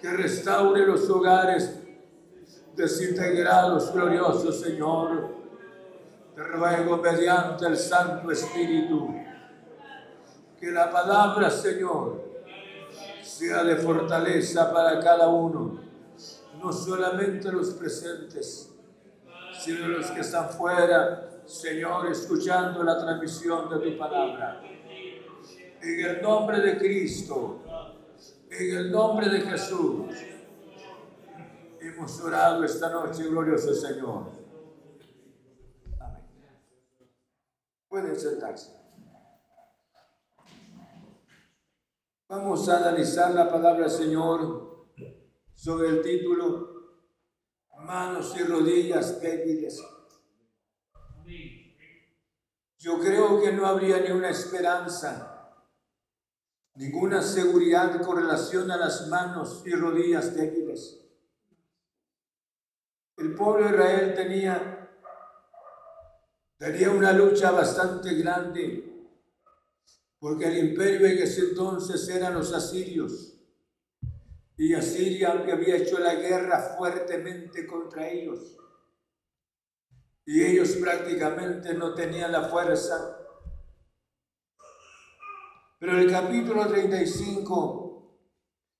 que restaure los hogares desintegrados, glorioso Señor. Te ruego mediante el Santo Espíritu que la palabra, Señor, sea de fortaleza para cada uno, no solamente los presentes, sino los que están fuera, Señor, escuchando la transmisión de tu palabra. En el nombre de Cristo, en el nombre de Jesús, hemos orado esta noche, glorioso Señor. Amén. Pueden sentarse. Vamos a analizar la palabra Señor sobre el título Manos y rodillas débiles. Yo creo que no habría ni una esperanza, ninguna seguridad con relación a las manos y rodillas débiles. El pueblo de Israel tenía, tenía una lucha bastante grande porque el imperio en ese entonces eran los asirios. Y Asiria había hecho la guerra fuertemente contra ellos. Y ellos prácticamente no tenían la fuerza. Pero el capítulo 35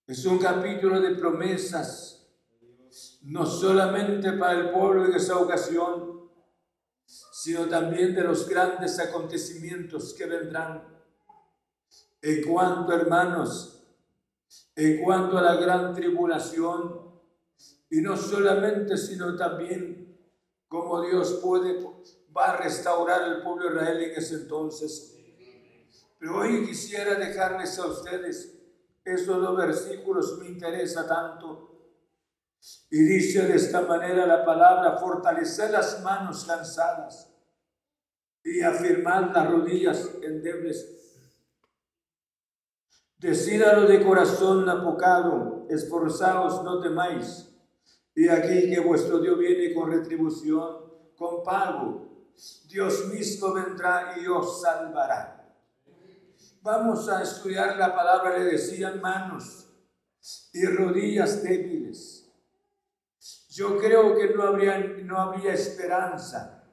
es un capítulo de promesas, no solamente para el pueblo en esa ocasión, sino también de los grandes acontecimientos que vendrán en cuanto, hermanos, en cuanto a la gran tribulación, y no solamente, sino también cómo Dios puede, va a restaurar el pueblo de Israel en ese entonces. Pero hoy quisiera dejarles a ustedes esos dos versículos, me interesa tanto. Y dice de esta manera la palabra, fortalecer las manos cansadas y afirmar las rodillas endebles Decídalo de corazón apocado, esforzaos, no temáis. Y aquí que vuestro Dios viene con retribución, con pago. Dios mismo vendrá y os salvará. Vamos a estudiar la palabra, le decían manos y rodillas débiles. Yo creo que no habría, no esperanza.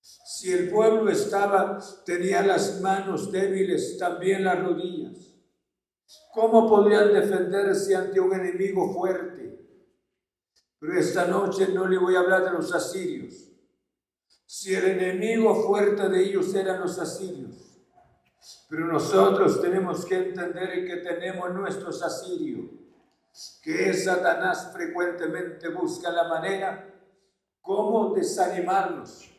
Si el pueblo estaba, tenía las manos débiles, también las rodillas. ¿Cómo podrían defenderse ante un enemigo fuerte? Pero esta noche no le voy a hablar de los asirios. Si el enemigo fuerte de ellos eran los asirios. Pero nosotros tenemos que entender que tenemos nuestros asirios, que Satanás frecuentemente busca la manera cómo desanimarnos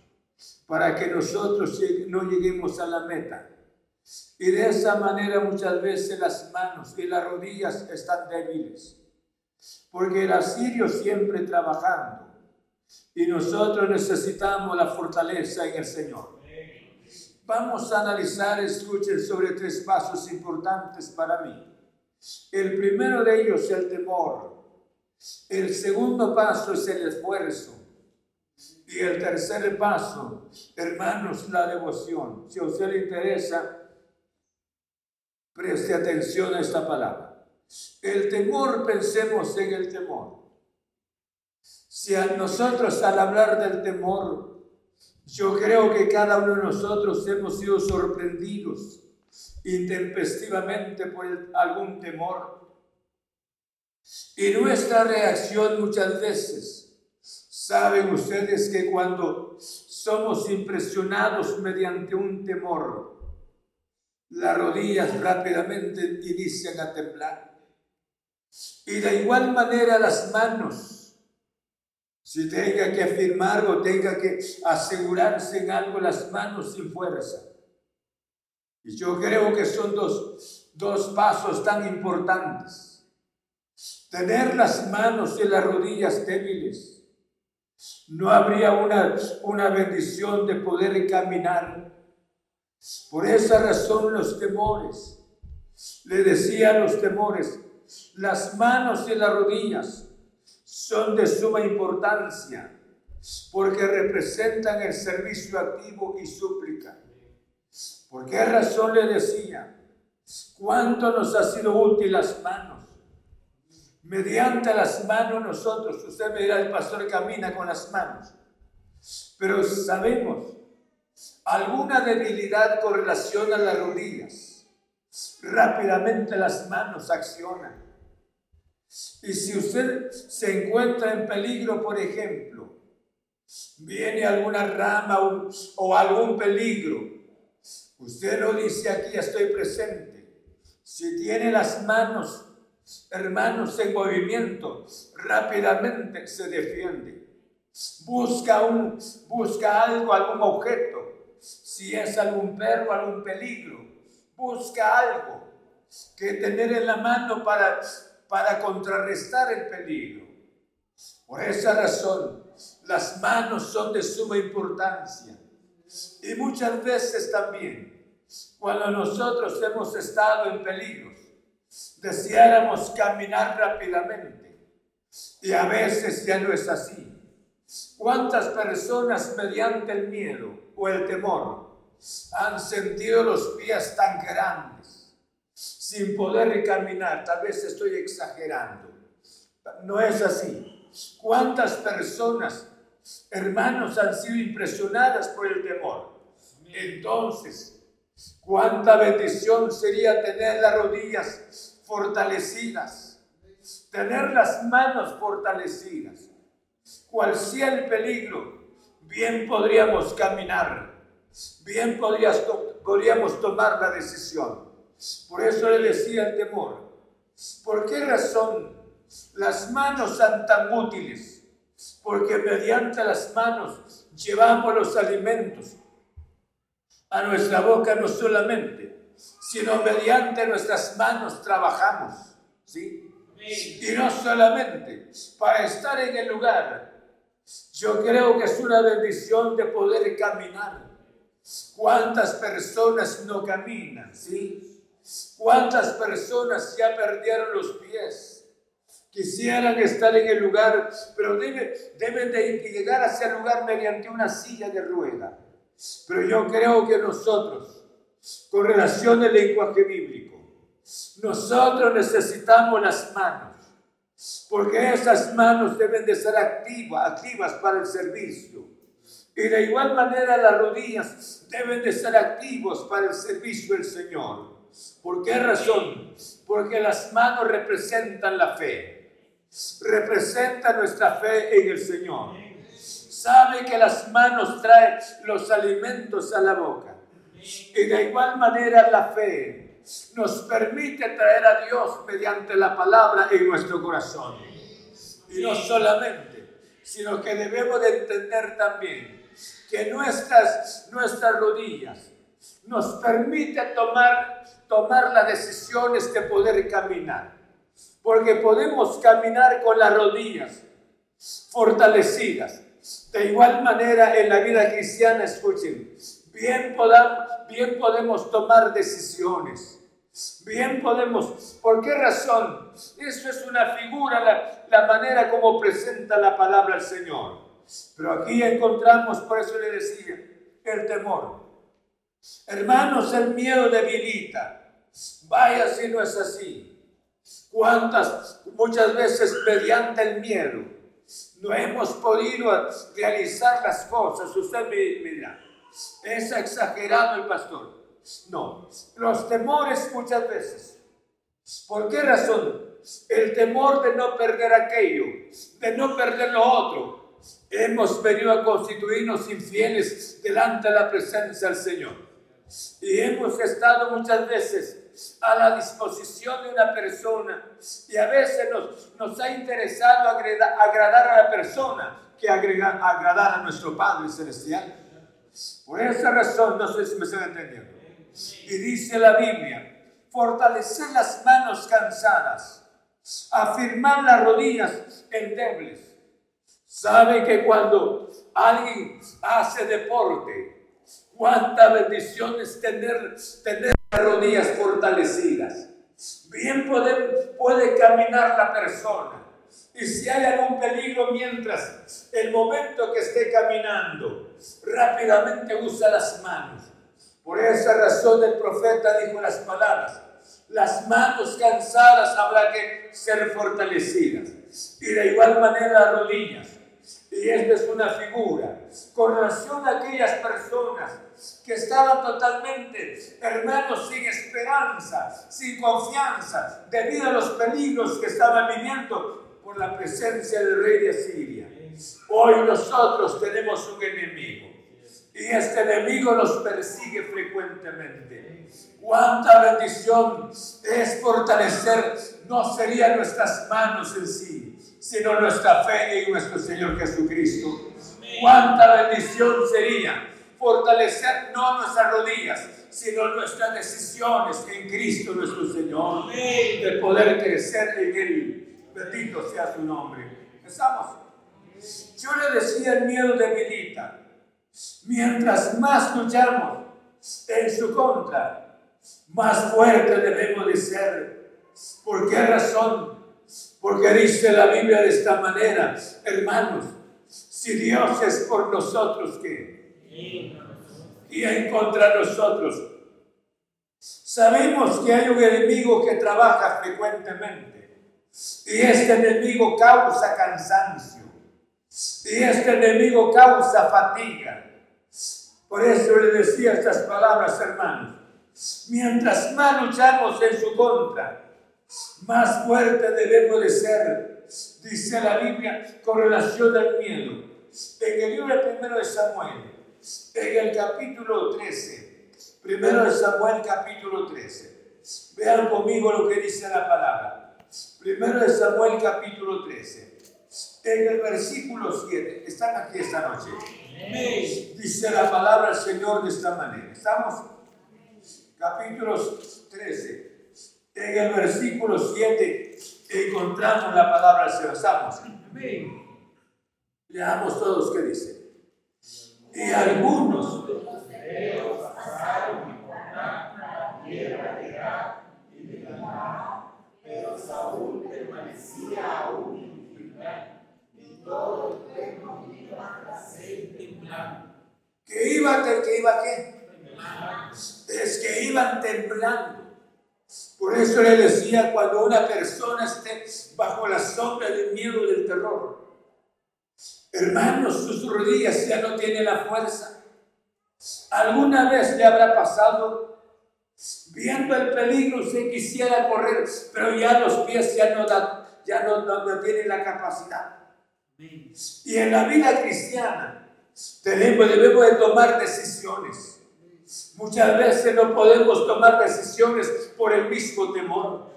para que nosotros no lleguemos a la meta. Y de esa manera muchas veces las manos y las rodillas están débiles. Porque el asirio siempre trabajando. Y nosotros necesitamos la fortaleza en el Señor. Vamos a analizar, escuchen, sobre tres pasos importantes para mí. El primero de ellos es el temor. El segundo paso es el esfuerzo. Y el tercer paso, hermanos, la devoción. Si a usted le interesa, Preste atención a esta palabra. El temor, pensemos en el temor. Si a nosotros al hablar del temor, yo creo que cada uno de nosotros hemos sido sorprendidos intempestivamente por algún temor. Y nuestra reacción muchas veces, saben ustedes que cuando somos impresionados mediante un temor, las rodillas rápidamente inician a temblar. Y de igual manera las manos, si tenga que afirmar o tenga que asegurarse en algo las manos sin fuerza. Y yo creo que son dos, dos pasos tan importantes. Tener las manos y las rodillas débiles. No habría una, una bendición de poder caminar por esa razón los temores, le decía los temores, las manos y las rodillas son de suma importancia porque representan el servicio activo y súplica. ¿Por qué razón le decía? ¿Cuánto nos ha sido útil las manos? Mediante las manos nosotros, usted me dirá, el pastor camina con las manos, pero sabemos alguna debilidad con relación a las rodillas. Rápidamente las manos accionan. Y si usted se encuentra en peligro, por ejemplo, viene alguna rama o, algún peligro, usted no dice aquí estoy presente. Si tiene las manos, hermanos, en movimiento, rápidamente se defiende. Busca, un, busca algo, algún objeto. Si es algún perro, algún peligro, busca algo que tener en la mano para para contrarrestar el peligro. Por esa razón, las manos son de suma importancia. Y muchas veces también, cuando nosotros hemos estado en peligros, deseáramos caminar rápidamente. Y a veces ya no es así. ¿Cuántas personas mediante el miedo o el temor han sentido los pies tan grandes? Sin poder caminar. Tal vez estoy exagerando. No es así. ¿Cuántas personas, hermanos, han sido impresionadas por el temor? Entonces, cuánta bendición sería tener las rodillas fortalecidas, tener las manos fortalecidas. Cual sea el peligro, bien podríamos caminar, bien podríamos tomar la decisión. Por eso le decía el temor. ¿Por qué razón las manos son tan útiles? Porque mediante las manos llevamos los alimentos a nuestra boca no solamente, sino mediante nuestras manos trabajamos. ¿sí? Y no solamente para estar en el lugar. Yo creo que es una bendición de poder caminar. ¿Cuántas personas no caminan? ¿sí? ¿Cuántas personas ya perdieron los pies? Quisieran estar en el lugar, pero deben de llegar a ese lugar mediante una silla de rueda. Pero yo creo que nosotros, con relación al lenguaje bíblico, nosotros necesitamos las manos, porque esas manos deben de ser activas, activas para el servicio. Y de igual manera las rodillas deben de ser activos para el servicio del Señor. ¿Por qué razón? Porque las manos representan la fe. Representan nuestra fe en el Señor. Sabe que las manos traen los alimentos a la boca. Y de igual manera la fe nos permite traer a Dios mediante la palabra en nuestro corazón. Y no solamente, sino que debemos de entender también que nuestras, nuestras rodillas nos permite tomar, tomar las decisiones de poder caminar. Porque podemos caminar con las rodillas fortalecidas. De igual manera en la vida cristiana, escuchen, bien, podamos, bien podemos tomar decisiones. Bien podemos. ¿Por qué razón? Eso es una figura, la, la manera como presenta la palabra al Señor. Pero aquí encontramos, por eso le decía, el temor. Hermanos, el miedo debilita. Vaya si no es así. ¿Cuántas, muchas veces mediante el miedo, no hemos podido realizar las cosas? Usted me dirá, ¿es exagerado el pastor? No, los temores muchas veces. ¿Por qué razón? El temor de no perder aquello, de no perder lo otro. Hemos venido a constituirnos infieles delante de la presencia del Señor. Y hemos estado muchas veces a la disposición de una persona y a veces nos, nos ha interesado agradar, a la persona que agradar a nuestro Padre Celestial. Por esa razón, no sé si me están entendiendo. Y dice la Biblia, fortalecer las manos cansadas, afirmar las rodillas endebles. Sabe que cuando alguien hace deporte, Cuánta bendición es tener, tener las rodillas fortalecidas. Bien puede, puede caminar la persona. Y si hay algún peligro mientras el momento que esté caminando, rápidamente usa las manos. Por esa razón el profeta dijo las palabras, las manos cansadas habrá que ser fortalecidas. Y de igual manera las rodillas. Y esta es una figura con relación a aquellas personas que estaban totalmente, hermanos, sin esperanza, sin confianza, debido a los peligros que estaban viviendo por la presencia del rey de Asiria. Hoy nosotros tenemos un enemigo y este enemigo nos persigue frecuentemente. Cuánta bendición es fortalecer, no serían nuestras manos en sí, sino nuestra fe en nuestro Señor Jesucristo. Cuánta bendición sería fortalecer no nuestras rodillas, sino nuestras decisiones en Cristo nuestro Señor, de poder crecer en Él. Bendito sea su nombre. ¿Estamos? Yo le decía, el miedo debilita. Mientras más luchamos en su contra, más fuerte debemos de ser. ¿Por qué razón? Porque dice la Biblia de esta manera, hermanos, si Dios es por nosotros, ¿qué? Y en contra nosotros. Sabemos que hay un enemigo que trabaja frecuentemente y este enemigo causa cansancio y este enemigo causa fatiga. Por eso le decía estas palabras, hermanos. Mientras más luchamos en su contra, más fuerte debemos de ser, dice la Biblia, con relación al miedo. En el libro primero de Samuel, en el capítulo 13, primero de Samuel capítulo 13. Vean conmigo lo que dice la palabra. Primero de Samuel capítulo 13. En el versículo 7. Están aquí esta noche. Dice la palabra del Señor de esta manera. Estamos capítulo 13. En el versículo 7 encontramos la palabra Señor. Estamos. Leamos todos qué dice. Y algunos pero Saúl permanecía aún y todo el pueblo iba que iba, que iba qué? Es que iban temblando. Por eso le decía cuando una persona esté bajo la sombra del miedo del terror, hermanos, sus rodillas ya no tienen la fuerza. ¿Alguna vez le habrá pasado viendo el peligro se quisiera correr, pero ya los pies ya no, dan, ya no, no, no tienen la capacidad? Y en la vida cristiana, tenemos, debemos de tomar decisiones. Muchas veces no podemos tomar decisiones por el mismo temor.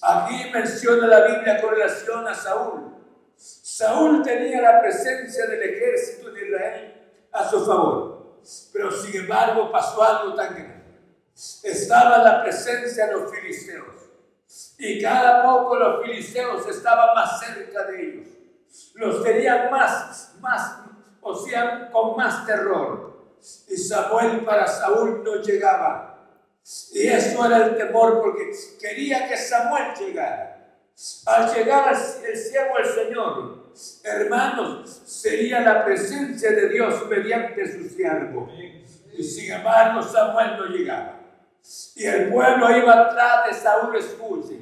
Aquí menciona la Biblia con relación a Saúl. Saúl tenía la presencia del ejército de Israel a su favor, pero sin embargo pasó algo tan grande. Estaba la presencia de los filisteos y cada poco los filisteos estaban más cerca de ellos. Los tenían más, más, o sea, con más terror. Y Samuel para Saúl no llegaba. Y eso era el temor porque quería que Samuel llegara. Al llegar el siervo del Señor, hermanos, sería la presencia de Dios mediante su siervo. Y sin embargo, Samuel no llegaba. Y el pueblo iba atrás de Saúl, escuche,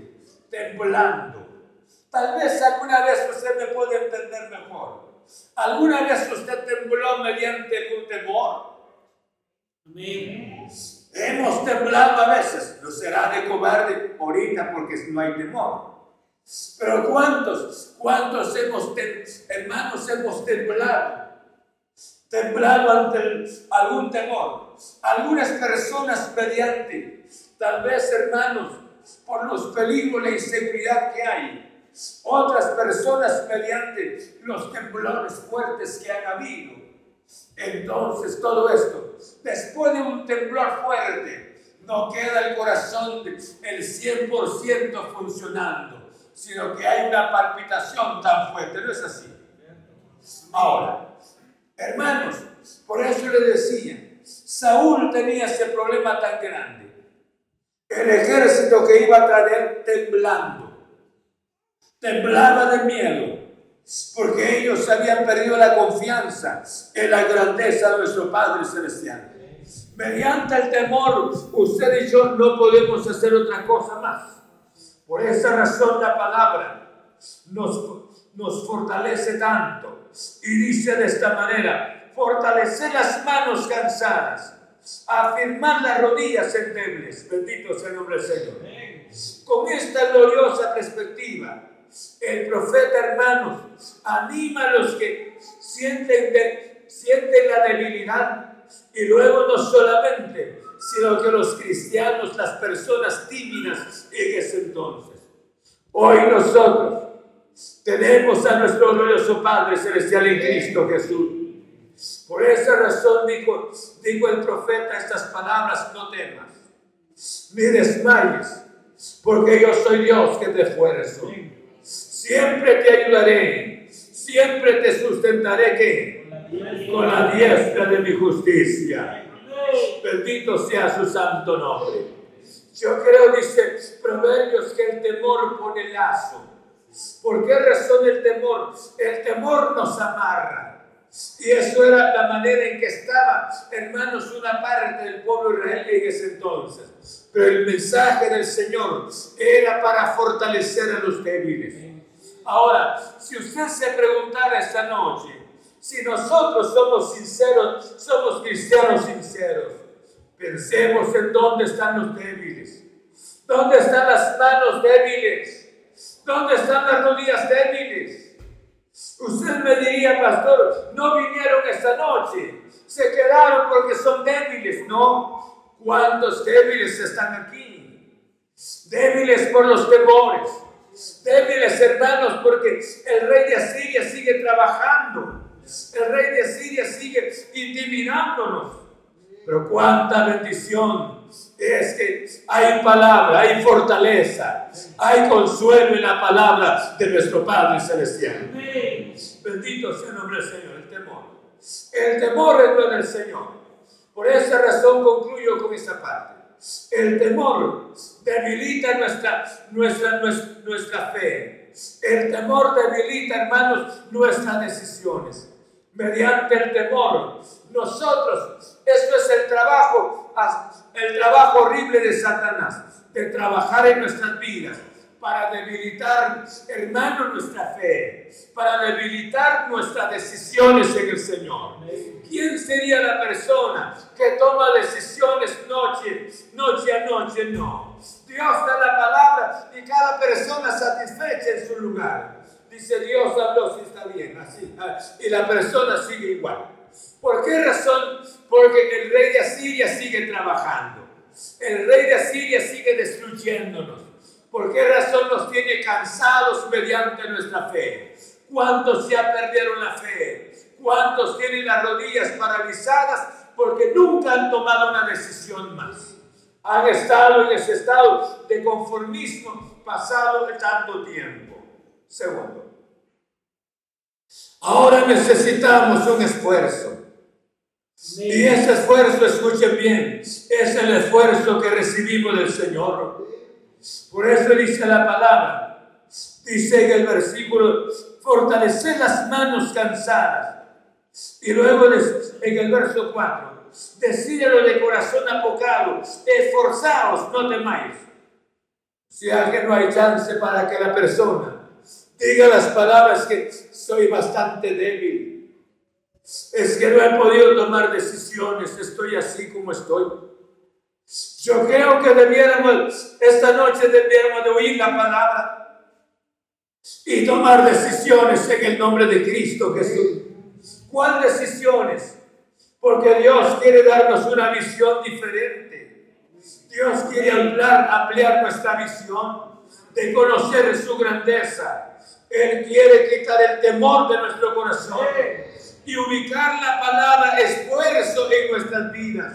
temblando. Tal vez alguna vez usted me puede entender mejor. ¿Alguna vez usted tembló mediante algún temor? Hemos temblado a veces, no será de cobarde ahorita porque no hay temor. Pero ¿cuántos, cuántos hemos, hermanos, hemos temblado? Temblado ante algún temor. Algunas personas mediante, tal vez hermanos, por los peligros, la inseguridad que hay, otras personas mediante los temblores fuertes que han habido. Entonces todo esto, después de un temblor fuerte, no queda el corazón el 100% funcionando, sino que hay una palpitación tan fuerte, ¿no es así? Ahora, hermanos, por eso le decía, Saúl tenía ese problema tan grande. El ejército que iba a traer temblando temblaba de miedo, porque ellos habían perdido la confianza en la grandeza de nuestro Padre Celestial. Mediante el temor, usted y yo no podemos hacer otra cosa más. Por esa razón la palabra nos, nos fortalece tanto. Y dice de esta manera, fortalecer las manos cansadas, afirmar las rodillas endebles. Bendito sea el nombre del Señor. Con esta gloriosa perspectiva, el profeta, hermanos, anima a los que sienten, la debilidad y luego no solamente, sino que los cristianos, las personas tímidas en ese entonces. Hoy nosotros tenemos a nuestro glorioso Padre Celestial en Cristo Jesús. Por esa razón dijo, el profeta estas palabras, no temas, ni desmayes, porque yo soy Dios que te esfuerzo. Siempre te ayudaré, siempre te sustentaré que con la diestra de mi justicia. Bendito sea su santo nombre. Yo creo, dice Proverbios, que el temor pone lazo. ¿Por qué razón el temor? El temor nos amarra. Y eso era la manera en que estaba, hermanos, una parte del pueblo israelí en ese entonces. Pero el mensaje del Señor era para fortalecer a los débiles. Ahora, si usted se preguntara esta noche, si nosotros somos sinceros, somos cristianos sinceros, pensemos en dónde están los débiles, dónde están las manos débiles, dónde están las rodillas débiles. Usted me diría, pastor, no vinieron esta noche, se quedaron porque son débiles. No, ¿cuántos débiles están aquí? Débiles por los temores débiles hermanos, porque el rey de Asiria sigue trabajando. El rey de Asiria sigue intimidándonos. Pero cuánta bendición es que hay palabra, hay fortaleza, hay consuelo en la palabra de nuestro Padre Celestial. Bendito sea el nombre del Señor, el temor. El temor es lo del Señor. Por esa razón concluyo con esta parte. El temor debilita nuestra, nuestra, nuestra, fe. El temor debilita, hermanos, nuestras decisiones. Mediante el temor, nosotros, esto es el trabajo, el trabajo horrible de Satanás, de trabajar en nuestras vidas para debilitar, hermano, nuestra fe, para debilitar nuestras decisiones en el Señor. ¿Quién sería la persona que toma decisiones noche, noche a noche? No. Dios da la palabra y cada persona satisfecha en su lugar. Dice Dios habló si está bien, así. Ah, y la persona sigue igual. ¿Por qué razón? Porque el rey de Asiria sigue trabajando. El rey de Asiria sigue destruyéndonos. ¿Por qué razón nos tiene cansados mediante nuestra fe? ¿Cuántos ya perdieron la fe? ¿Cuántos tienen las rodillas paralizadas porque nunca han tomado una decisión más? Han estado en ese estado de conformismo pasado de tanto tiempo. Segundo, ahora necesitamos un esfuerzo. Y ese esfuerzo, escuchen bien, es el esfuerzo que recibimos del Señor. Por eso dice la palabra, dice en el versículo, fortalecer las manos cansadas. Y luego en el verso 4, decídelo de corazón apocado, esforzaos, no temáis. Si alguien no hay chance para que la persona diga las palabras que soy bastante débil, es que no he podido tomar decisiones, estoy así como estoy. Yo creo que debiéramos, esta noche debiéramos de oír la palabra y tomar decisiones en el nombre de Cristo Jesús. ¿Cuáles decisiones? Porque Dios quiere darnos una visión diferente. Dios quiere ampliar, nuestra visión de conocer su grandeza. Él quiere quitar el temor de nuestro corazón y ubicar la palabra esfuerzo en nuestras vidas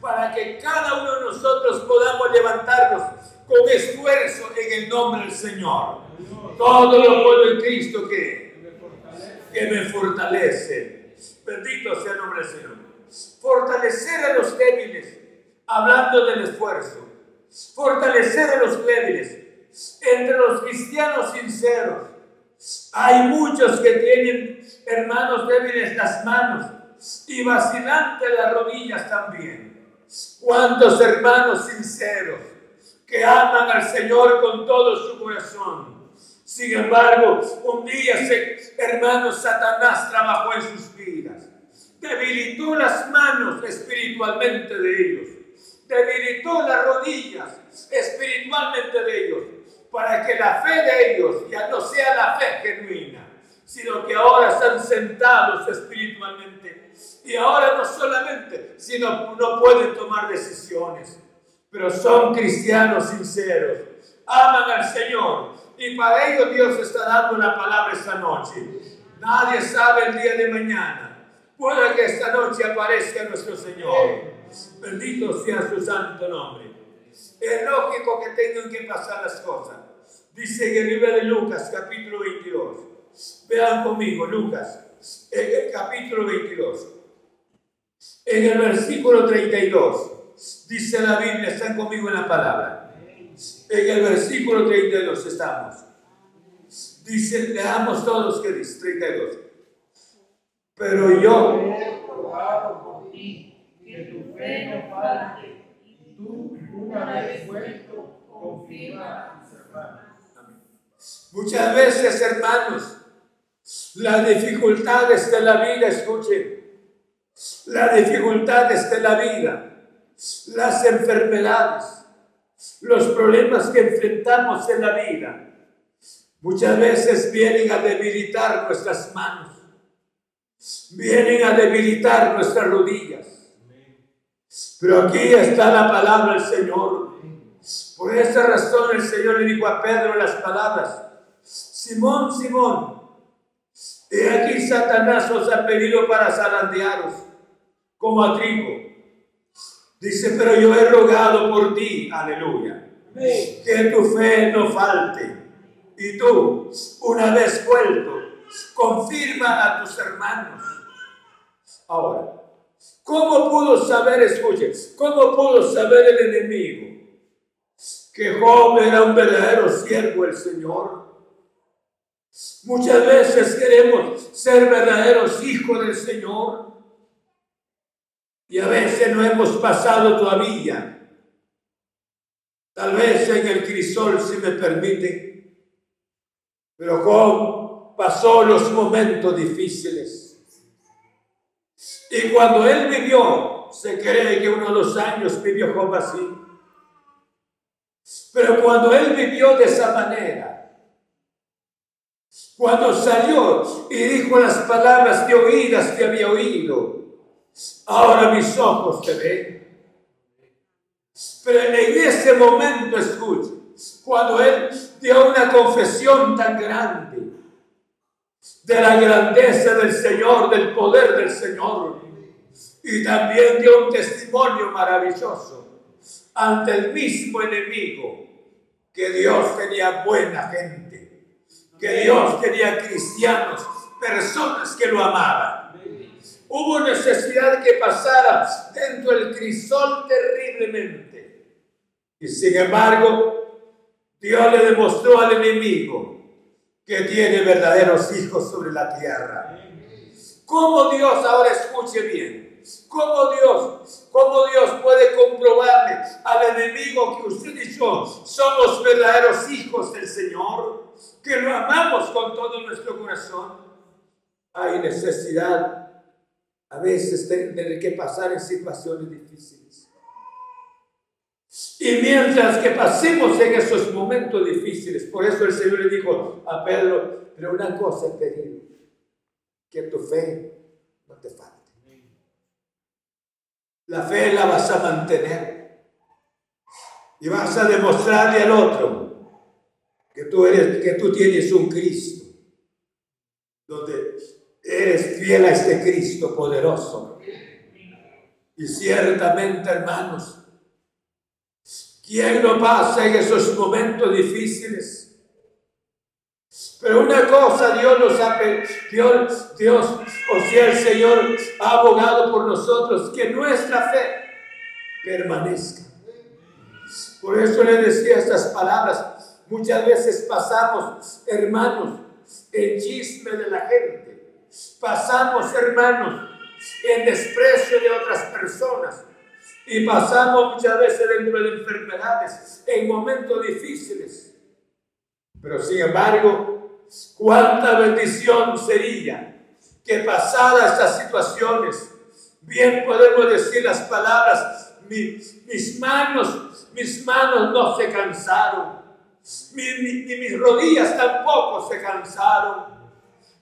para que cada uno de nosotros podamos levantarnos con esfuerzo en el nombre del Señor. Todo lo puedo en Cristo que, que me fortalece. Bendito sea el nombre del Señor. Fortalecer a los débiles, hablando del esfuerzo. Fortalecer a los débiles. Entre los cristianos sinceros, hay muchos que tienen hermanos débiles las manos y vacilante las rodillas también. ¿Cuántos hermanos sinceros que aman al Señor con todo su corazón? Sin embargo, un día, hermanos, Satanás trabajó en sus vidas. Debilitó las manos espiritualmente de ellos. Debilitó las rodillas espiritualmente de ellos. Para que la fe de ellos ya no sea la fe genuina, sino que ahora están sentados espiritualmente. Y ahora no solamente, sino no pueden tomar decisiones, pero son cristianos sinceros, aman al Señor. Y para ello Dios está dando una palabra esta noche. Nadie sabe el día de mañana. Puede que esta noche aparezca nuestro Señor. Bendito sea su santo nombre. Es lógico que tengan que pasar las cosas. Dice en el libro de Lucas, capítulo 22. Vean conmigo, Lucas, en el capítulo 22, en el versículo 32, dice la Biblia, están conmigo en la palabra. En el versículo 32 estamos. Dice, leamos todos que dice, 32. Pero yo, que tu fe no falte, y tú, una vez vuelto, confirma a tus hermanos. Muchas veces, hermanos, las dificultades de la vida, escuchen, las dificultades de la vida, las enfermedades, los problemas que enfrentamos en la vida, muchas veces vienen a debilitar nuestras manos, vienen a debilitar nuestras rodillas. Pero aquí está la palabra del Señor. Por esa razón el Señor le dijo a Pedro las palabras, Simón, Simón, He aquí Satanás os ha pedido para zarandearos como a trigo. Dice, pero yo he rogado por ti, aleluya, que tu fe no falte. Y tú, una vez vuelto, confirma a tus hermanos. Ahora, ¿cómo pudo saber, escuche, cómo pudo saber el enemigo que Job era un verdadero siervo del Señor? Muchas veces queremos ser verdaderos hijos del Señor y a veces no hemos pasado todavía. Tal vez en el crisol, si me permite, pero Job pasó los momentos difíciles. Y cuando él vivió, se cree que uno de los años vivió Job así. Pero cuando él vivió de esa manera, cuando salió y dijo las palabras de oídas que había oído, ahora mis ojos te ven. Pero en ese momento, escucha, cuando él dio una confesión tan grande de la grandeza del Señor, del poder del Señor, y también dio un testimonio maravilloso ante el mismo enemigo, que Dios tenía buena gente que Dios quería cristianos, personas que lo amaban. Hubo necesidad que pasara dentro del crisol terriblemente. Y sin embargo, Dios le demostró al enemigo que tiene verdaderos hijos sobre la tierra. ¿Cómo Dios, ahora escuche bien, cómo Dios, cómo Dios puede comprobarle al enemigo que usted y yo somos verdaderos hijos del Señor? Que lo amamos con todo nuestro corazón, hay necesidad a veces de tener que pasar en situaciones difíciles. Y mientras que pasemos en esos momentos difíciles, por eso el Señor le dijo a Pedro, pero una cosa he pedido, que tu fe no te falte. La fe la vas a mantener y vas a demostrarle al otro que tú, eres, que tú tienes un Cristo, donde eres fiel a este Cristo poderoso. Y ciertamente, hermanos, ¿quién no pasa en esos momentos difíciles? Pero una cosa Dios nos ha Dios, Dios, o sea, el Señor ha abogado por nosotros, que nuestra fe permanezca. Por eso le decía estas palabras, Muchas veces pasamos, hermanos, el chisme de la gente. Pasamos, hermanos, en desprecio de otras personas. Y pasamos muchas veces dentro de enfermedades, en momentos difíciles. Pero sin embargo, cuánta bendición sería que pasadas estas situaciones, bien podemos decir las palabras, mis manos, mis manos no se cansaron, ni mis rodillas tampoco se cansaron.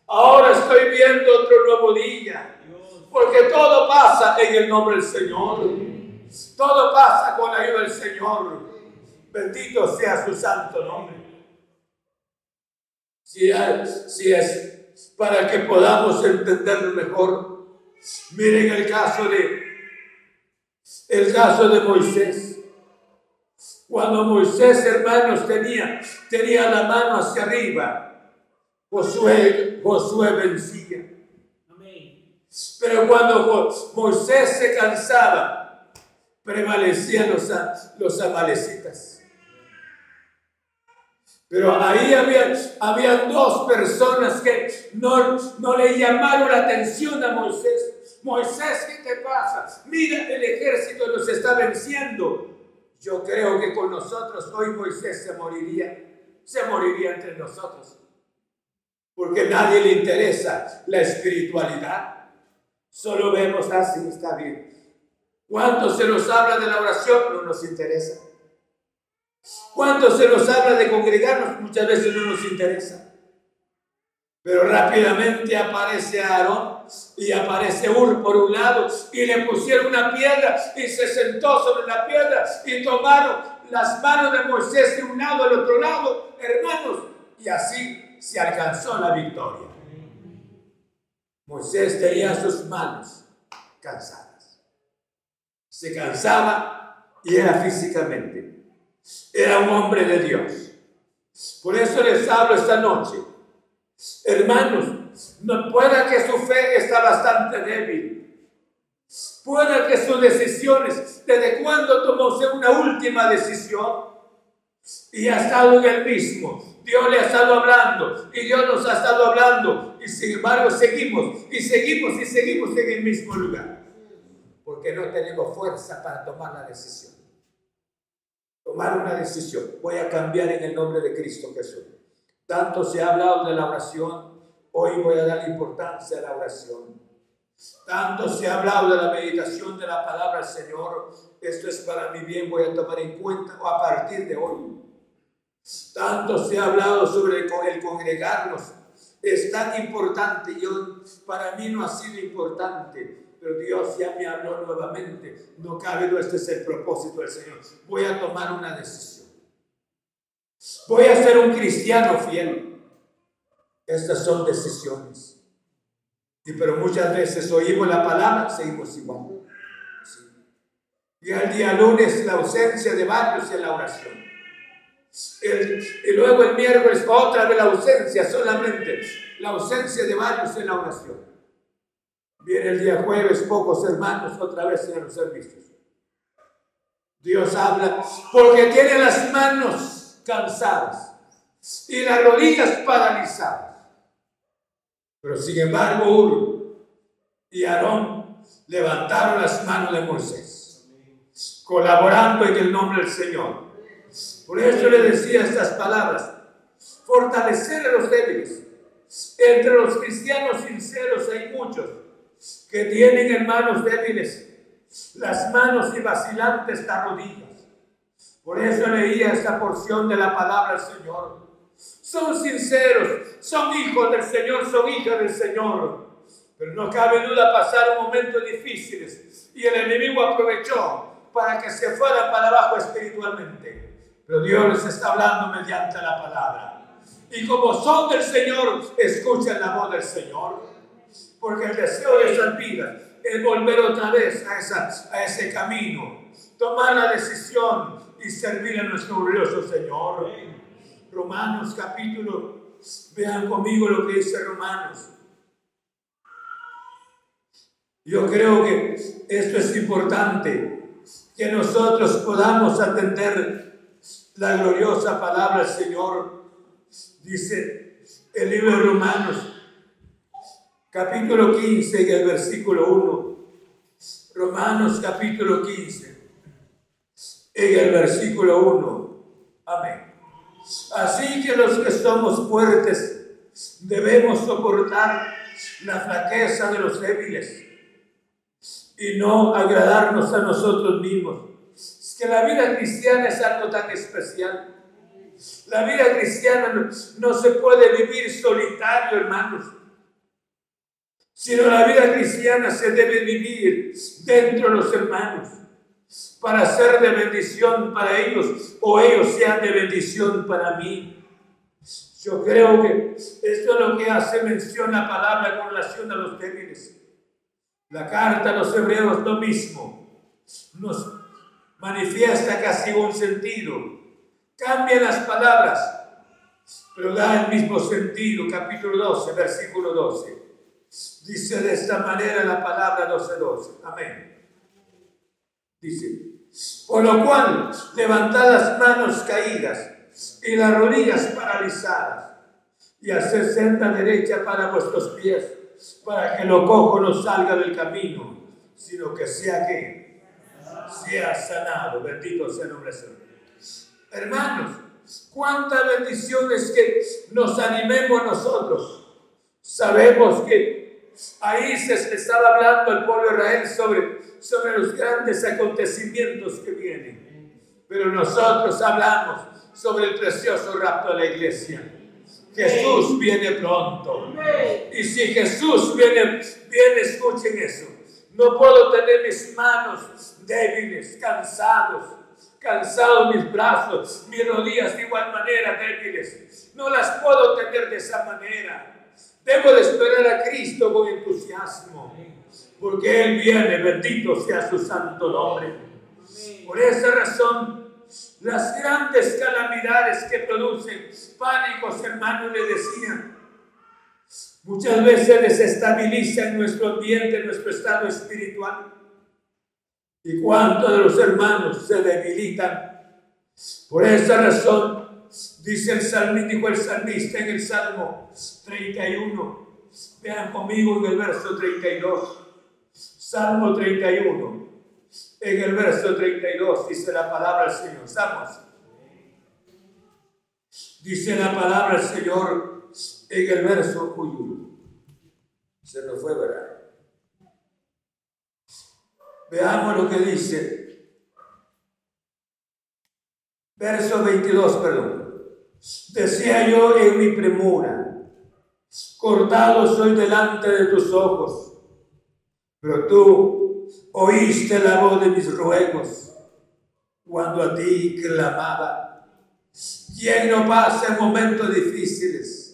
Ahora estoy viendo otro nuevo día, porque todo pasa en el nombre del Señor. Todo pasa con la ayuda del Señor. Bendito sea su santo nombre. Si es, si es para que podamos entenderlo mejor, miren el caso de el caso de Moisés. Cuando Moisés, hermanos, tenía, tenía la mano hacia arriba, Josué, Josué vencía. Pero cuando Moisés se cansaba, prevalecían los, los amalecitas. Pero ahí había, había dos personas que no, no le llamaron la atención a Moisés. Moisés, ¿qué te pasa? Mira, el ejército nos está venciendo. Yo creo que con nosotros hoy Moisés se moriría, se moriría entre nosotros. Porque a nadie le interesa la espiritualidad. Solo vemos así, ah, está. Cuando se nos habla de la oración, no nos interesa. Cuando se nos habla de congregarnos, muchas veces no nos interesa. Pero rápidamente aparece Aarón y aparece Ur por un lado y le pusieron una piedra y se sentó sobre la piedra y tomaron las manos de Moisés de un lado al otro lado, hermanos, y así se alcanzó la victoria. Moisés tenía sus manos cansadas. Se cansaba y era físicamente. Era un hombre de Dios. Por eso les hablo esta noche Hermanos, no pueda que su fe está bastante débil. Pueda que sus decisiones, desde cuando tomó una última decisión y ha estado en el mismo. Dios le ha estado hablando y Dios nos ha estado hablando y sin embargo seguimos y seguimos y seguimos en el mismo lugar. Porque no tenemos fuerza para tomar la decisión. Tomar una decisión. Voy a cambiar en el nombre de Cristo Jesús. Tanto se ha hablado de la oración, hoy voy a dar importancia a la oración. Tanto se ha hablado de la meditación de la palabra del Señor, esto es para mi bien, voy a tomar en cuenta a partir de hoy. Tanto se ha hablado sobre el, congregarnos, es tan importante, yo, para mí no ha sido importante, pero Dios ya me habló nuevamente, no cabe, no, este es el propósito del Señor. Voy a tomar una decisión. Voy a ser un cristiano fiel. Estas son decisiones. Y pero muchas veces oímos la palabra, seguimos igual. Y el día lunes la ausencia de varios en la oración. y luego el miércoles otra vez la ausencia, solamente la ausencia de varios en la oración. Viene el día jueves, pocos hermanos otra vez en los servicios. Dios habla porque tiene las manos cansadas y las rodillas paralizadas. Pero sin embargo, Ur y Aarón levantaron las manos de Moisés, colaborando en el nombre del Señor. Por eso le decía estas palabras, fortalecer a los débiles. Entre los cristianos sinceros hay muchos que tienen hermanos débiles, las manos y vacilantes las rodillas. Por eso leía esta porción de la palabra del Señor. Son sinceros, son hijos del Señor, son hijas del Señor. Pero no cabe duda pasaron momentos difíciles y el enemigo aprovechó para que se fueran para abajo espiritualmente. Pero Dios les está hablando mediante la palabra. Y como son del Señor, escuchen la voz del Señor. Porque el deseo de esas vidas es volver otra vez a, esa, a ese camino, tomar la decisión y servir a nuestro glorioso Señor. Romanos capítulo, vean conmigo lo que dice Romanos. Yo creo que esto es importante, que nosotros podamos atender la gloriosa palabra del Señor. Dice el libro de Romanos, capítulo 15 y el versículo 1. Romanos capítulo 15 en el versículo 1. Amén. Así que los que somos fuertes debemos soportar la flaqueza de los débiles y no agradarnos a nosotros mismos. Es que la vida cristiana es algo tan especial. La vida cristiana no, se puede vivir solitario, hermanos, sino la vida cristiana se debe vivir dentro de los hermanos para ser de bendición para ellos o ellos sean de bendición para mí. Yo creo que esto es lo que hace mención la palabra con relación a los débiles. La carta a los hebreos lo mismo. Nos manifiesta casi un sentido. Cambia las palabras, pero da el mismo sentido. Capítulo 12, versículo 12. Dice de esta manera la palabra 12, 12. Amén. Dice, por lo cual, levantad las manos caídas y las rodillas paralizadas y hacer senda derecha para vuestros pies, para que lo cojo no salga del camino, sino que sea que sea sanado. Bendito sea el nombre del Señor. Hermanos, cuántas bendiciones que nos animemos nosotros. Sabemos que ahí se estaba hablando al pueblo de Israel sobre, sobre los grandes acontecimientos que vienen. Pero nosotros hablamos sobre el precioso rapto de la iglesia. Jesús viene pronto. Y si Jesús viene, viene, escuchen eso. No puedo tener mis manos débiles, cansados, cansados mis brazos, mis rodillas de igual manera débiles. No las puedo tener de esa manera. Debo de esperar a Cristo con entusiasmo, porque Él viene, bendito sea su santo nombre. Por esa razón, las grandes calamidades que producen pánicos, hermanos, le decían, muchas veces desestabilizan nuestro ambiente, nuestro estado espiritual. ¿Y cuántos de los hermanos se debilitan? Por esa razón, dice el salmista, dijo el salmista en el Salmo 31. Vean conmigo en el verso 32. Salmo 31. En el verso 32 dice la palabra del Señor. Estamos. Dice la palabra del Señor en el verso cuyo se nos fue, ¿verdad? Veamos lo que dice. Verso 22, perdón. Decía yo en mi premura, cortado soy delante de tus ojos, pero tú oíste la voz de mis ruegos cuando a ti clamaba. ¿Quién no pasa en momentos difíciles?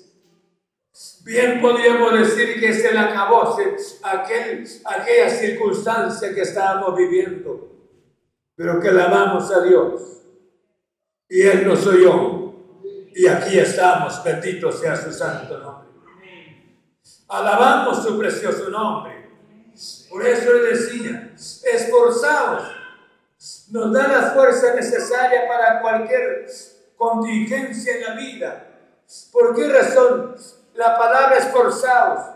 Bien podríamos decir que se le acabó aquel, aquella circunstancia que estábamos viviendo, pero que alabamos a Dios. Y Él nos oyó. Y aquí estamos, bendito sea su santo nombre. Alabamos su precioso nombre. Por eso él decía, esforzados, nos da la fuerza necesaria para cualquier contingencia en la vida. ¿Por qué razón? La palabra esforzados.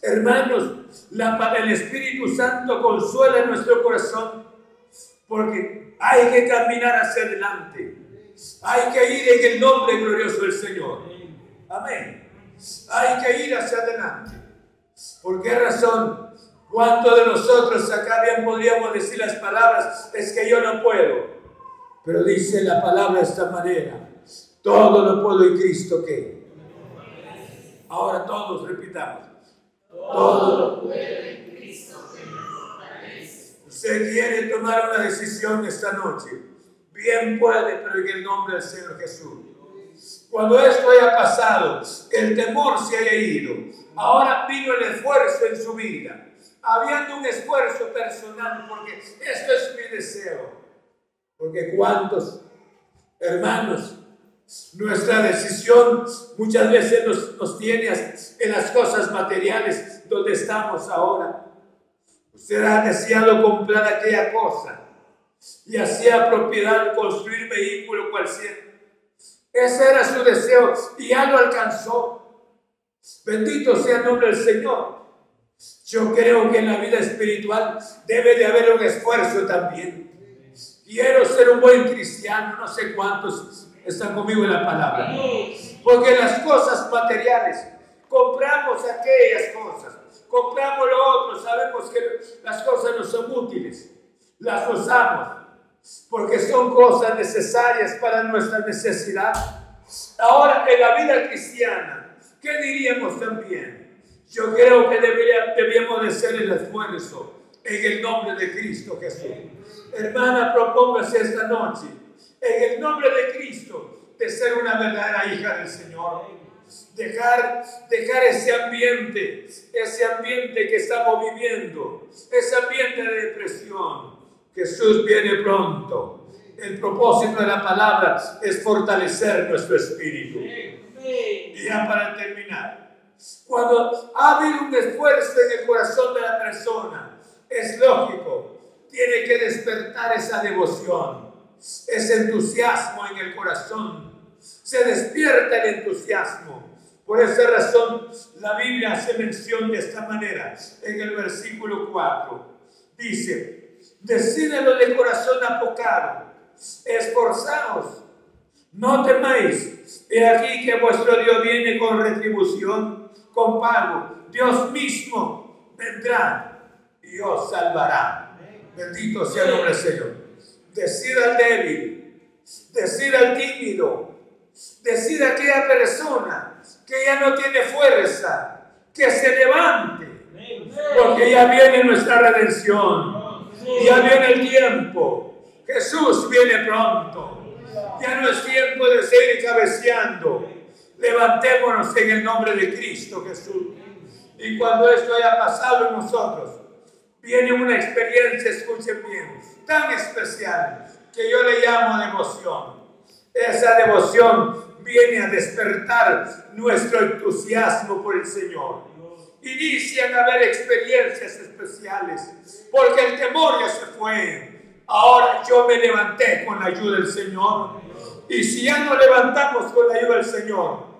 Hermanos, la, el Espíritu Santo consuela nuestro corazón porque hay que caminar hacia adelante. Hay que ir en el nombre glorioso del Señor. Amén. Hay que ir hacia adelante. ¿Por qué razón? ¿Cuántos de nosotros acá bien podríamos decir las palabras? Es que yo no puedo. Pero dice la palabra de esta manera. Todo lo puedo en Cristo que. Ahora todos repitamos. Todo lo puedo en Cristo que. Usted quiere tomar una decisión esta noche. Bien puede, pero en el nombre del Señor Jesús. Cuando esto haya pasado, el temor se haya ido. Ahora vino el esfuerzo en su vida habiendo un esfuerzo personal, porque esto es mi deseo. Porque cuántos hermanos, nuestra decisión muchas veces nos, nos tiene en las cosas materiales donde estamos ahora. Usted ha deseado comprar aquella cosa y hacía propiedad, construir vehículo cual sea. Ese era su deseo y ya lo alcanzó. Bendito sea el nombre del Señor. Yo creo que en la vida espiritual debe de haber un esfuerzo también. Quiero ser un buen cristiano, no sé cuántos están conmigo en la palabra. Porque las cosas materiales, compramos aquellas cosas, compramos lo otro, sabemos que las cosas no son útiles, las usamos porque son cosas necesarias para nuestra necesidad. Ahora, en la vida cristiana, ¿qué diríamos también? Yo creo que debería, debíamos de ser el esfuerzo en el nombre de Cristo Jesús. Hermana, propóngase esta noche, en el nombre de Cristo, de ser una verdadera hija del Señor. Dejar, dejar ese ambiente, ese ambiente que estamos viviendo, ese ambiente de depresión. Jesús viene pronto. El propósito de la palabra es fortalecer nuestro espíritu. Y ya para terminar, cuando ha habido un esfuerzo en el corazón de la persona, es lógico, tiene que despertar esa devoción, ese entusiasmo en el corazón. Se despierta el entusiasmo. Por esa razón, la Biblia hace mención de esta manera en el versículo 4. Dice, decídelo de corazón apocado, esforzaos, no temáis. He aquí que vuestro Dios viene con retribución, con pago. Dios mismo vendrá y os salvará. Bendito sea el nombre del Señor. Decid al débil, decid al tímido, decid a aquella persona que ya no tiene fuerza, que se levante, porque ya viene nuestra redención, ya viene el tiempo, Jesús viene pronto, ya no es tiempo de seguir cabeceando, levantémonos en el nombre de Cristo Jesús. Y cuando esto haya pasado en nosotros, viene una experiencia, escuchen bien, tan especial que yo le llamo devoción. Esa devoción viene a despertar nuestro entusiasmo por el Señor. Inician a haber experiencias especiales, porque el temor ya se fue. Ahora yo me levanté con la ayuda del Señor. Y si ya nos levantamos con la ayuda del Señor,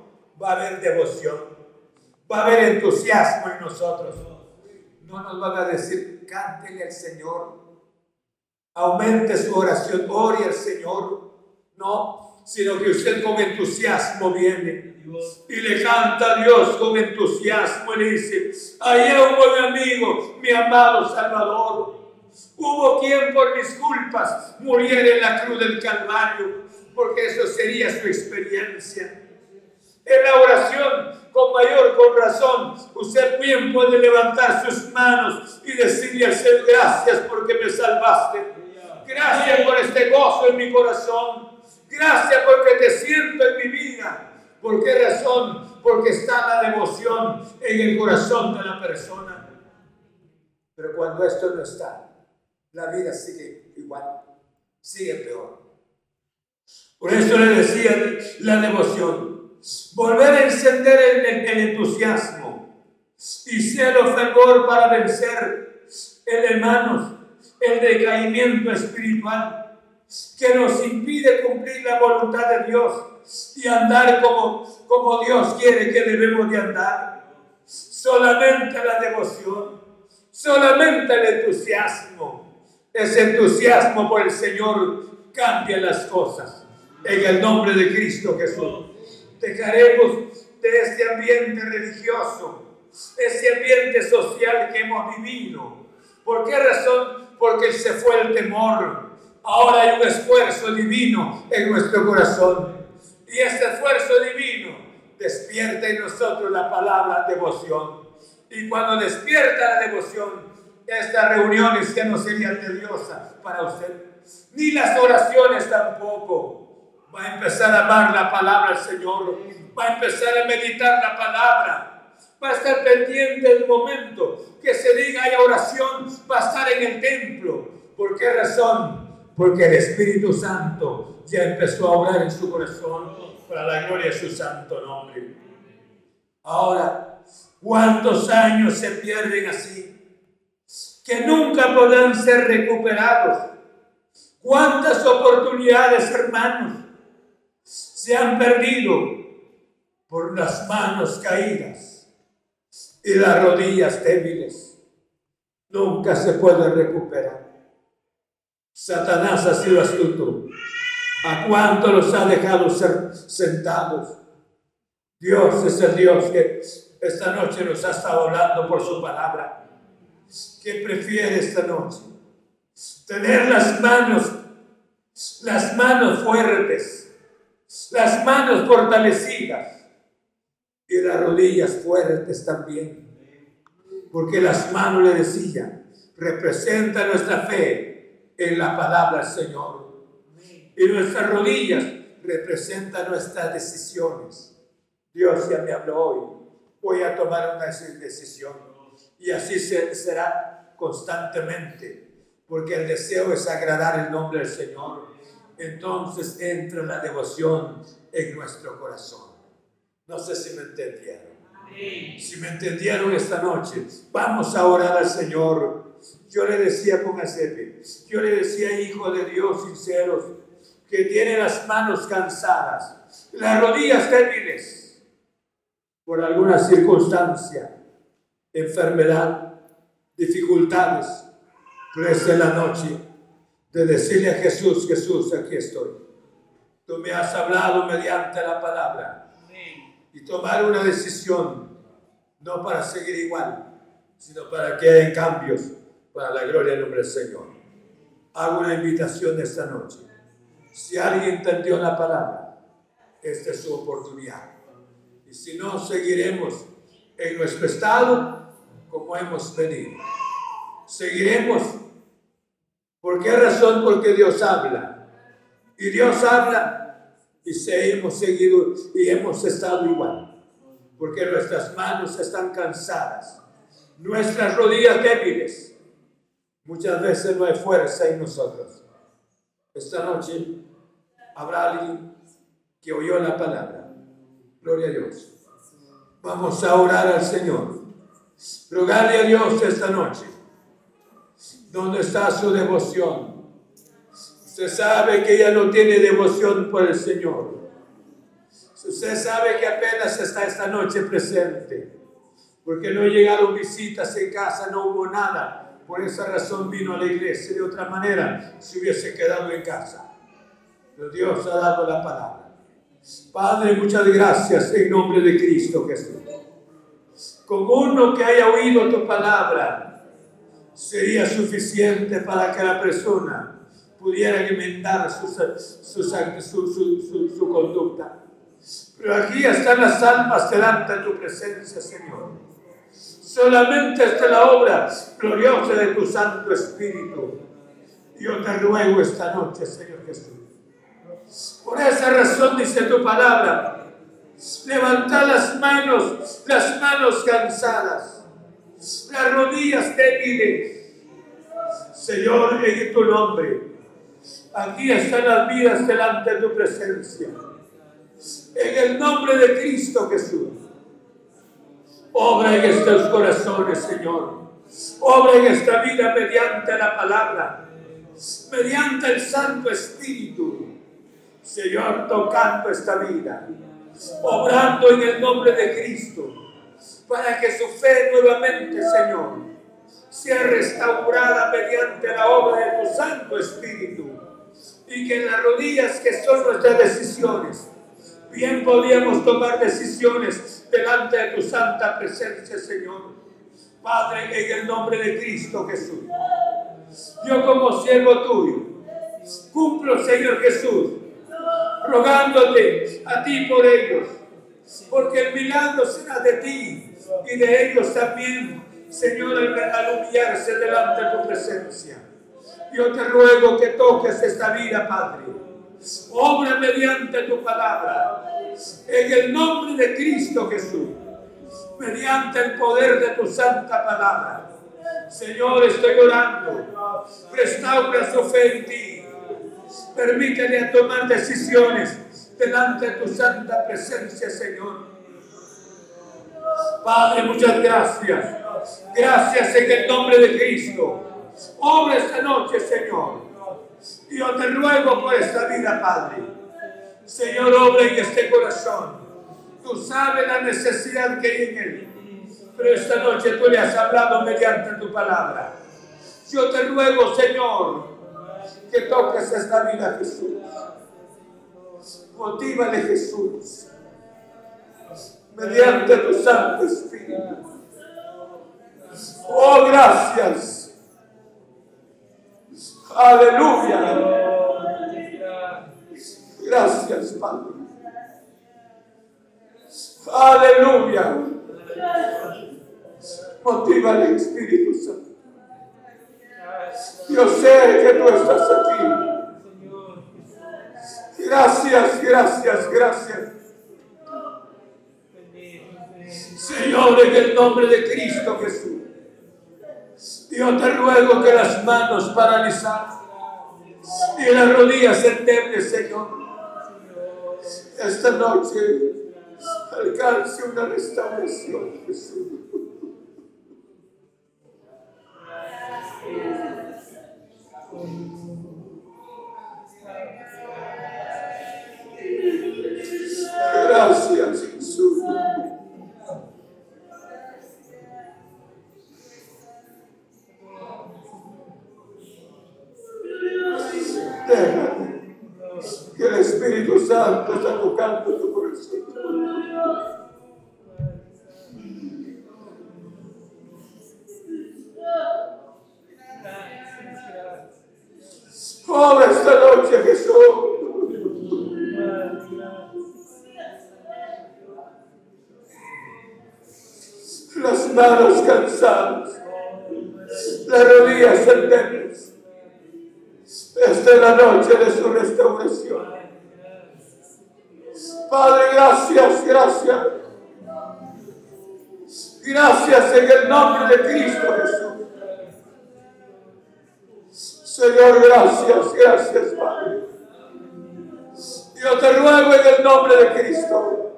va a haber devoción, va a haber entusiasmo en nosotros. No nos van a decir, cántele al Señor, aumente su oración, ore al Señor. No, sino que usted con entusiasmo viene y le canta a Dios con entusiasmo le dice, allá hubo mi amigo, mi amado Salvador. Hubo quien por mis culpas muriera en la cruz del Calvario, porque eso sería su experiencia. En la oración, con mayor con razón, usted bien puede levantar sus manos y decirle al Señor, gracias porque me salvaste. Gracias por este gozo en mi corazón. Gracias porque te siento en mi vida. ¿Por qué razón? Porque está la devoción en el corazón de la persona. Pero cuando esto no está, la vida sigue igual, sigue peor. Por eso le decía la devoción, volver a encender el, el entusiasmo y cielo fervor para vencer el hermanos, el decaimiento espiritual que nos impide cumplir la voluntad de Dios y andar como, como Dios quiere que debemos de andar. Solamente la devoción, solamente el entusiasmo, ese entusiasmo por el Señor cambia las cosas en el nombre de Cristo Jesús. Dejaremos de este ambiente religioso, este ambiente social que hemos vivido. ¿Por qué razón? Porque se fue el temor. Ahora hay un esfuerzo divino en nuestro corazón. Y este esfuerzo divino despierta en nosotros la palabra devoción. Y cuando despierta la devoción, estas reuniones ya no serían tediosas para usted, ni las oraciones tampoco va a empezar a amar la palabra del Señor, va a empezar a meditar la palabra, va a estar pendiente del momento que se diga hay oración, va a estar en el templo. ¿Por qué razón? Porque el Espíritu Santo ya empezó a obrar en su corazón para la gloria de su santo nombre. Ahora, ¿cuántos años se pierden así? Que nunca podrán ser recuperados. ¿Cuántas oportunidades, hermanos? Se han perdido por las manos caídas y las rodillas débiles. nunca se puede recuperar. Satanás ha sido astuto. ¿A cuánto los ha dejado ser sentados? Dios es el Dios que esta noche nos ha estado hablando por su palabra. ¿Qué prefiere esta noche? Tener las manos, las manos fuertes, las manos fortalecidas y las rodillas fuertes también. Porque las manos, le decía, representan nuestra fe en la palabra del Señor. Y nuestras rodillas representan nuestras decisiones. Dios ya me habló hoy voy a tomar una decisión. Y así será constantemente, porque el deseo es agradar el nombre del Señor. Entonces entra la devoción en nuestro corazón. No sé si me entendieron. Si me entendieron esta noche, vamos a orar al Señor. Yo le decía con aceite, yo le decía, hijo de Dios sinceros, que tiene las manos cansadas, las rodillas débiles por alguna circunstancia, enfermedad, dificultades, es la noche de decirle a Jesús, Jesús, aquí estoy. Tú me has hablado mediante la palabra y tomar una decisión, no para seguir igual, sino para que haya cambios para la gloria del nombre del Señor. Hago una invitación esta noche. Si alguien entendió la palabra, esta es su oportunidad y si no, seguiremos en nuestro estado como hemos venido. Seguiremos. ¿Por qué razón? Porque Dios habla. Y Dios habla y se hemos seguido y hemos estado igual. Porque nuestras manos están cansadas. Nuestras rodillas débiles. Muchas veces no hay fuerza en nosotros. Esta noche habrá alguien que oyó la palabra Gloria a Dios. Vamos a orar al Señor. Rogarle a Dios esta noche. ¿Dónde está su devoción? Usted sabe que ella no tiene devoción por el Señor. Usted sabe que apenas está esta noche presente. Porque no llegaron visitas en casa, no hubo nada. Por esa razón vino a la iglesia. De otra manera, se hubiese quedado en casa. Pero Dios ha dado la palabra. Padre, muchas gracias en nombre de Cristo Jesús. Con uno que haya oído tu palabra, sería suficiente para que la persona pudiera enmendar su, su, conducta. Pero aquí están las almas delante de tu presencia, Señor. Solamente está la obra gloriosa de tu Santo Espíritu. Yo te ruego esta noche, Señor Jesús por esa razón dice tu palabra, levanta las manos, las manos cansadas, las rodillas débiles. Señor, en tu nombre, aquí están las vidas delante de tu presencia. En el nombre de Cristo Jesús. Obra en estos corazones, Señor. Obra en esta vida mediante la palabra, mediante el Santo Espíritu Señor, tocando esta vida, obrando en el nombre de Cristo, para que su fe nuevamente, Señor, sea restaurada mediante la obra de tu Santo Espíritu, y que en las rodillas que son nuestras decisiones, bien podíamos tomar decisiones delante de tu santa presencia, Señor. Padre, en el nombre de Cristo Jesús. Yo como siervo tuyo, cumplo, Señor Jesús, rogándote a ti por ellos, porque el milagro será de ti y de ellos también, Señor, al delante de tu presencia. Yo te ruego que toques esta vida, Padre. Obra mediante tu palabra, en el nombre de Cristo Jesús, mediante el poder de tu santa palabra. Señor, estoy orando. Restaura su fe en ti Permítele tomar decisiones delante de tu santa presencia, Señor. Padre, muchas gracias. Gracias en el nombre de Cristo. Obra esta noche, Señor. Yo te ruego por esta vida, Padre. Señor, obra en este corazón. Tú sabes la necesidad que hay en él. Pero esta noche tú le has hablado mediante tu palabra Yo te ruego, Señor, que toques esta vida, Jesús. Motívale, Jesús, mediante tu Santo Espíritu. Oh, gracias. Aleluya. Gracias, Padre. Aleluya. Motiva al Espíritu Santo. Yo sé que tú estás aquí. Gracias, gracias, gracias. Señor, en el nombre de Cristo Jesús. Yo te ruego que las manos paralizadas y las rodillas endebles, Señor, esta noche alcance una restauración, Jesús. Gracias, Jesús. Que el Espíritu Santo está tocando tu corazón. Oh, esta noche, Jesús. Las manos cansadas, las rodillas endebles. Esta es la noche de su restauración. Padre, gracias, gracias. Gracias en el nombre de Cristo Jesús. Señor, gracias, gracias, Padre. Yo te ruego en el nombre de Cristo.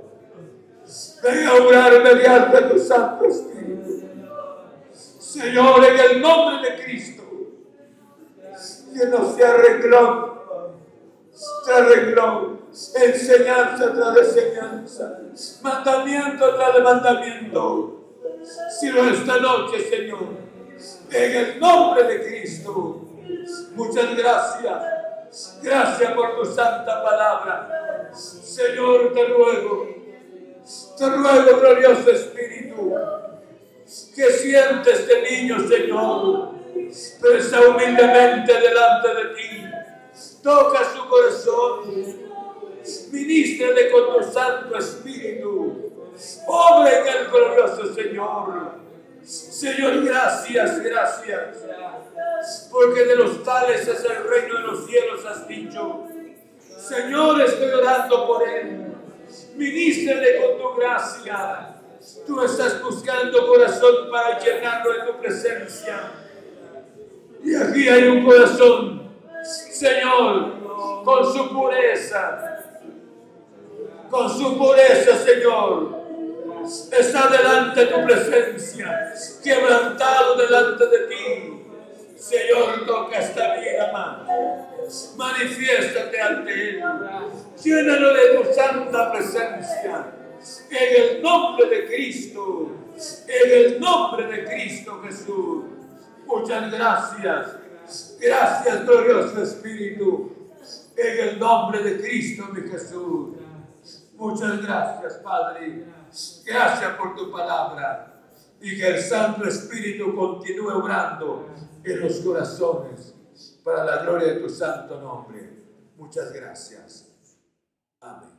Ven a obrar mediante tu Santo Espíritu. Señor, en el nombre de Cristo. Que no sea arregló, tras arregló, enseñanza tras enseñanza, mandamiento tras mandamiento. Sino esta noche, Señor, en el nombre de Cristo. Muchas gracias. Gracias por tu santa palabra. Señor, te ruego, te ruego, glorioso Espíritu, que siente este niño, Señor, está humildemente delante de ti. Toca su corazón. Ministrale con tu Santo Espíritu. Obra en el glorioso Señor. Señor, gracias, gracias. Porque de los tales es el reino de los cielos, has dicho. Señor, estoy orando por él. Ministrele con tu gracia. Tú estás buscando corazón para llenarlo de tu presencia. Y aquí hay un corazón, Señor, con su pureza. Con su pureza, Señor está delante de tu presencia, quebrantado delante de ti. Señor, toca esta vida. Manifiéstate ante Él. Llénalo de tu santa presencia. En el nombre de Cristo. En el nombre de Cristo Jesús. Muchas gracias. Gracias, glorioso Espíritu. En el nombre de Cristo, mi Jesús. Muchas gracias, Padre. Gracias por tu palabra. Y que el Santo Espíritu continúe obrando en los corazones para la gloria de tu santo nombre. Muchas gracias. Amén.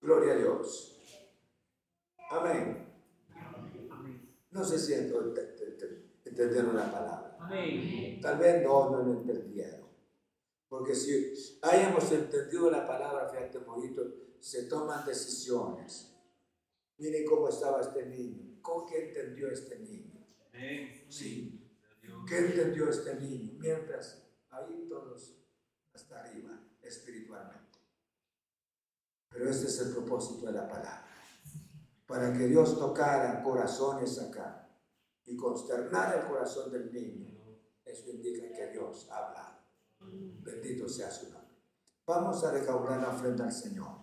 Gloria a Dios. Amén. No sé si entendieron la palabra. Tal vez no, no lo entendieron. Porque si hayamos entendido la palabra, fíjate, mojito, se toman decisiones Miren cómo estaba este niño. ¿Cómo que entendió este niño? Sí. ¿Qué entendió este niño? Mientras ahí todos hasta arriba, espiritualmente. Pero este es el propósito de la palabra. Para que Dios tocara corazones acá y consternara el corazón del niño. Eso indica que Dios ha hablado. Bendito sea su nombre. Vamos a recaudar la ofrenda al Señor.